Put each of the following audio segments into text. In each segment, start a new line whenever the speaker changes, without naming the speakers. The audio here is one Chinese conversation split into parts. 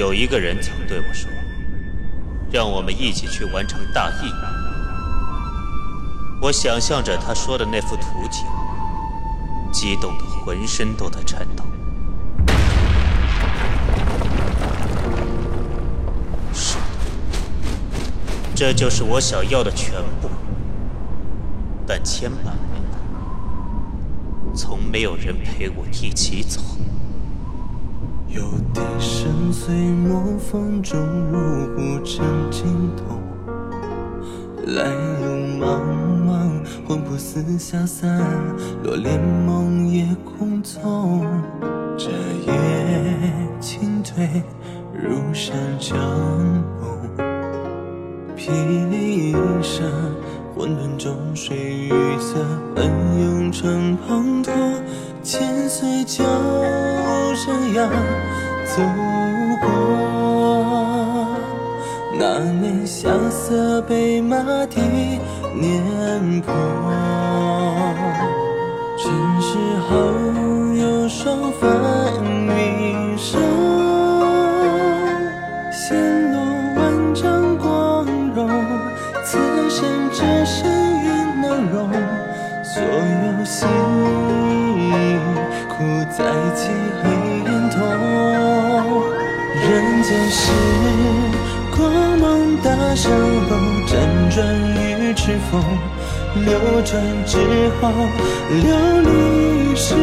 有一个人曾对我说：“让我们一起去完成大义。”我想象着他说的那幅图景，激动的浑身都在颤抖。是的，这就是我想要的全部。但千百年来，从没有人陪我一起走。
有笛声随墨风中入不成尽头，来路茫茫，魂魄似消散，落帘梦夜空踪。这夜清退，如山成梦，霹雳一声，混沌中水与色，奔涌成滂沱，千岁江山崖走过。那年萧瑟被马蹄碾破，尘世后有双帆云生，人间事，光芒大圣后，辗转于赤峰，流转之后，流离失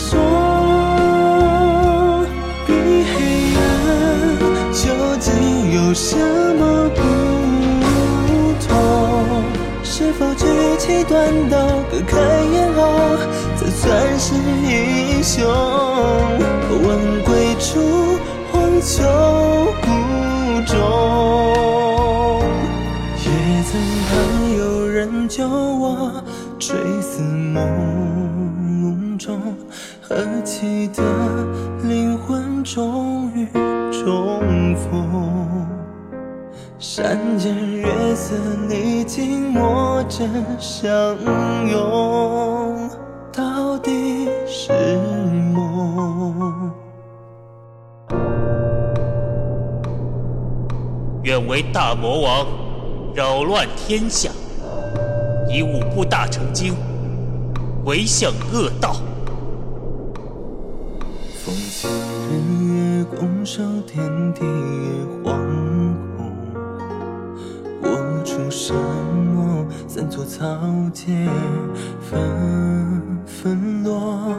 所。比黑暗究竟有什么不同？是否举起短刀，割开咽喉，才算是英雄？问归处，荒丘有我，垂死梦中，何其的灵魂终于重逢。山间月色，你紧握着相拥，到底是梦。
愿为大魔王，扰乱天下，以五部大成经，唯向恶道。
风起日月拱手，天地也惶恐。我出什么？三座草芥纷纷落。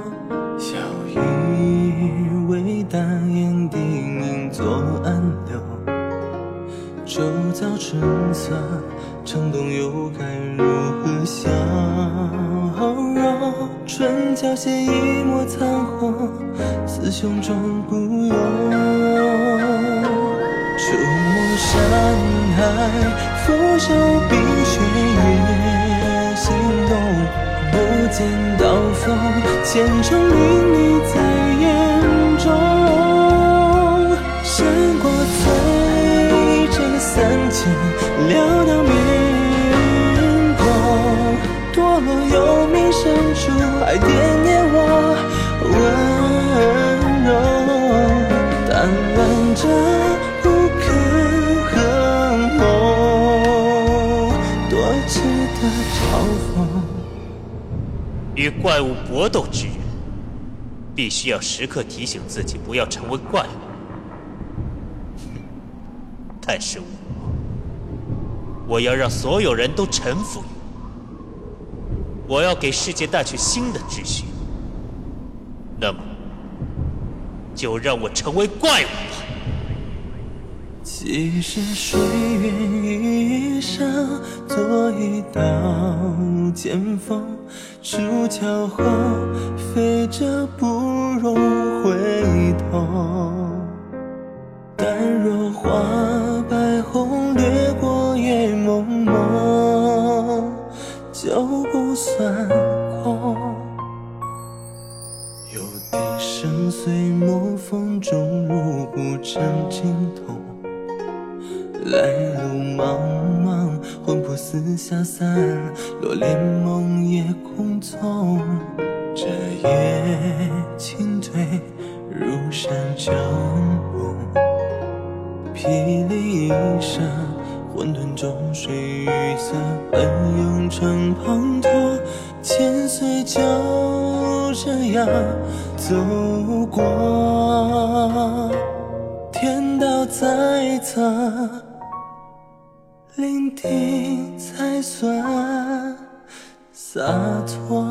早春色，城东又该如何消融？唇角写一抹残红，思胸中孤勇。触摸山海，俯首冰雪越心动。不见刀锋，虔诚淋漓落幽冥深处，还惦念我温柔。淡然着不肯和梦，多值得嘲讽。
与怪物搏斗之人，必须要时刻提醒自己不要成为怪物。但是我，我要让所有人都臣服于我，要给世界带去新的秩序。那么，就让我成为怪物吧。
几时水源一生，做一道剑锋，出鞘后飞着不容不算空。有笛声随墨风中入骨成尽头。来路茫茫，魂魄似消散，落帘梦夜空匆。这夜清退，如山成梦，霹雳一声，混沌中水与色奔涌成滂，千岁就这样走过，天道在侧，聆听才算洒脱。